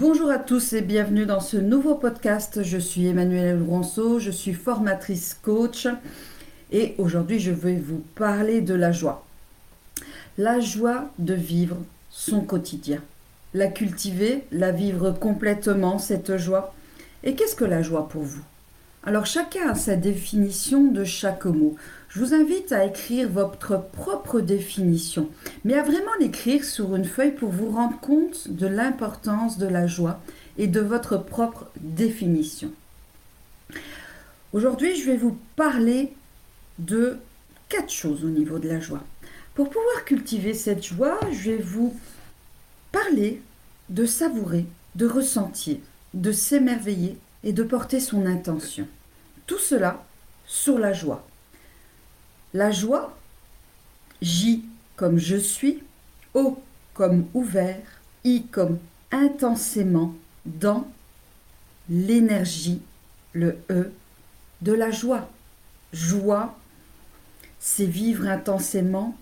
Bonjour à tous et bienvenue dans ce nouveau podcast. Je suis Emmanuelle Ronceau, je suis formatrice coach et aujourd'hui je vais vous parler de la joie. La joie de vivre son quotidien. La cultiver, la vivre complètement, cette joie. Et qu'est-ce que la joie pour vous? Alors chacun a sa définition de chaque mot. Je vous invite à écrire votre propre définition, mais à vraiment l'écrire sur une feuille pour vous rendre compte de l'importance de la joie et de votre propre définition. Aujourd'hui, je vais vous parler de quatre choses au niveau de la joie. Pour pouvoir cultiver cette joie, je vais vous parler de savourer, de ressentir, de s'émerveiller et de porter son intention. Tout cela sur la joie. La joie, J comme je suis, O comme ouvert, I comme intensément dans l'énergie, le E, de la joie. Joie, c'est vivre intensément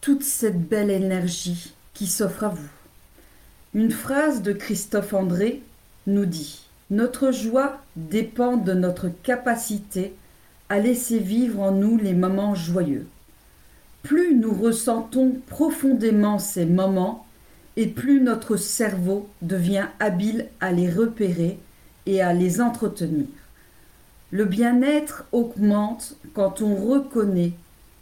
toute cette belle énergie qui s'offre à vous. Une phrase de Christophe André nous dit Notre joie dépend de notre capacité à laisser vivre en nous les moments joyeux. Plus nous ressentons profondément ces moments, et plus notre cerveau devient habile à les repérer et à les entretenir. Le bien-être augmente quand on reconnaît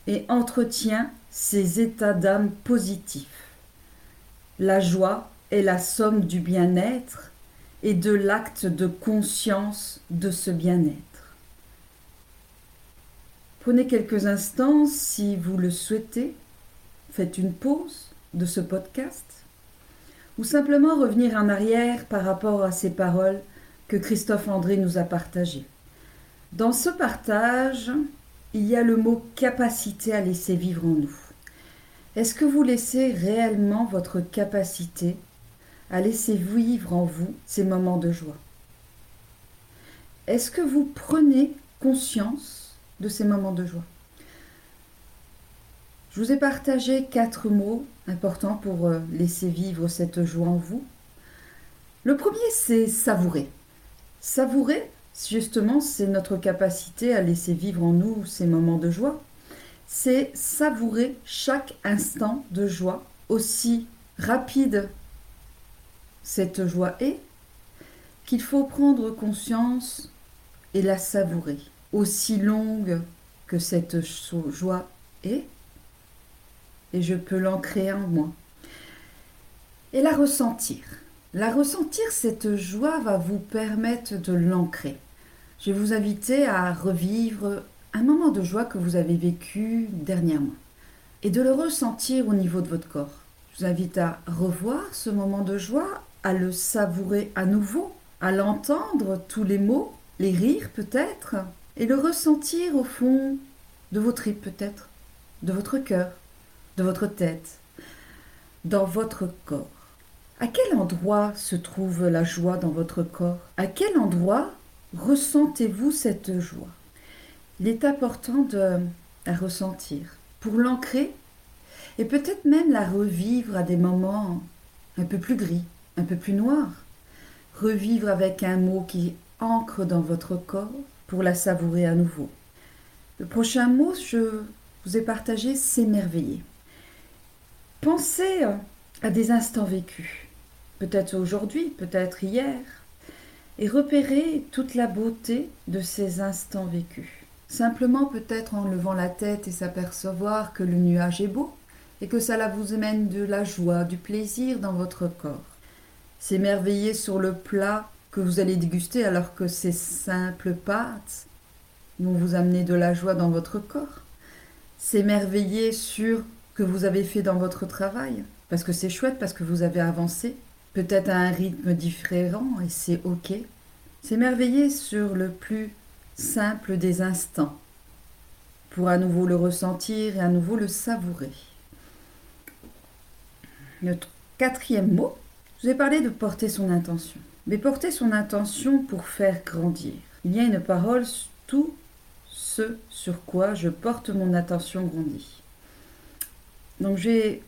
et entretient ces états d'âme positifs. La joie est la somme du bien-être et de l'acte de conscience de ce bien-être. Prenez quelques instants si vous le souhaitez. Faites une pause de ce podcast ou simplement revenir en arrière par rapport à ces paroles que Christophe André nous a partagées. Dans ce partage, il y a le mot capacité à laisser vivre en nous. Est-ce que vous laissez réellement votre capacité à laisser vivre en vous ces moments de joie Est-ce que vous prenez conscience de ces moments de joie? Je vous ai partagé quatre mots importants pour euh, laisser vivre cette joie en vous. Le premier, c'est savourer. Savourer, justement, c'est notre capacité à laisser vivre en nous ces moments de joie. C'est savourer chaque instant de joie, aussi rapide cette joie est, qu'il faut prendre conscience et la savourer aussi longue que cette joie est, et je peux l'ancrer en moi. Et la ressentir. La ressentir, cette joie va vous permettre de l'ancrer. Je vais vous inviter à revivre un moment de joie que vous avez vécu dernièrement et de le ressentir au niveau de votre corps. Je vous invite à revoir ce moment de joie, à le savourer à nouveau, à l'entendre, tous les mots, les rires peut-être, et le ressentir au fond de vos tripes peut-être, de votre cœur, de votre tête, dans votre corps. À quel endroit se trouve la joie dans votre corps? À quel endroit ressentez-vous cette joie? Il est important de la ressentir pour l'ancrer et peut-être même la revivre à des moments un peu plus gris, un peu plus noirs. Revivre avec un mot qui ancre dans votre corps pour la savourer à nouveau. Le prochain mot, je vous ai partagé s'émerveiller. Pensez à des instants vécus, peut-être aujourd'hui, peut-être hier, et repérez toute la beauté de ces instants vécus. Simplement peut-être en levant la tête et s'apercevoir que le nuage est beau et que cela vous amène de la joie, du plaisir dans votre corps. S'émerveiller sur le plat que vous allez déguster alors que ces simples pâtes vont vous amener de la joie dans votre corps. S'émerveiller sur ce que vous avez fait dans votre travail, parce que c'est chouette, parce que vous avez avancé, peut-être à un rythme différent, et c'est ok. S'émerveiller sur le plus simple des instants, pour à nouveau le ressentir et à nouveau le savourer. Notre quatrième mot, je vous ai parlé de porter son intention mais porter son intention pour faire grandir. Il y a une parole, tout ce sur quoi je porte mon attention grandit. Donc je vais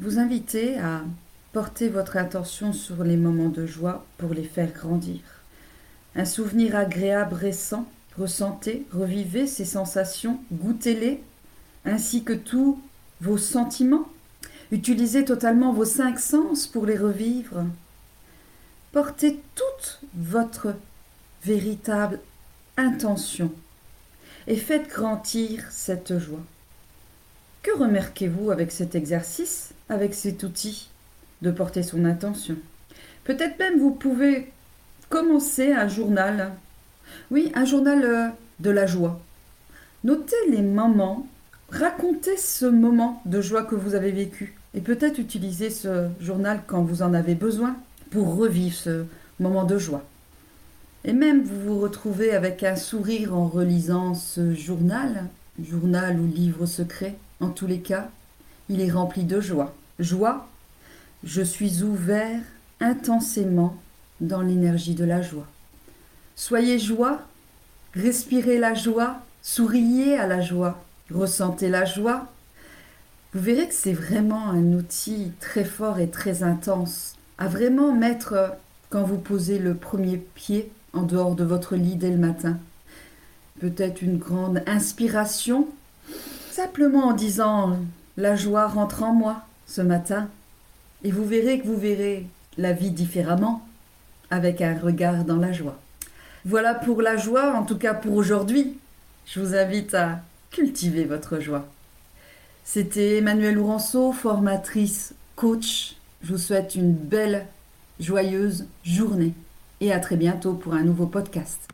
vous inviter à portez votre attention sur les moments de joie pour les faire grandir. Un souvenir agréable récent, ressentez, revivez ces sensations, goûtez-les, ainsi que tous vos sentiments. Utilisez totalement vos cinq sens pour les revivre. Portez toute votre véritable intention et faites grandir cette joie. Que remarquez-vous avec cet exercice, avec cet outil de porter son intention? Peut-être même vous pouvez commencer un journal. Oui, un journal euh, de la joie. Notez les moments, racontez ce moment de joie que vous avez vécu et peut-être utiliser ce journal quand vous en avez besoin pour revivre ce moment de joie. Et même vous vous retrouvez avec un sourire en relisant ce journal, journal ou livre secret, en tous les cas, il est rempli de joie. Joie, je suis ouvert intensément dans l'énergie de la joie. Soyez joie, respirez la joie, souriez à la joie, ressentez la joie. Vous verrez que c'est vraiment un outil très fort et très intense à vraiment mettre quand vous posez le premier pied en dehors de votre lit dès le matin. Peut-être une grande inspiration, simplement en disant la joie rentre en moi ce matin. Et vous verrez que vous verrez la vie différemment, avec un regard dans la joie. Voilà pour la joie, en tout cas pour aujourd'hui. Je vous invite à cultiver votre joie. C'était Emmanuelle Lourenceau, formatrice, coach. Je vous souhaite une belle, joyeuse journée et à très bientôt pour un nouveau podcast.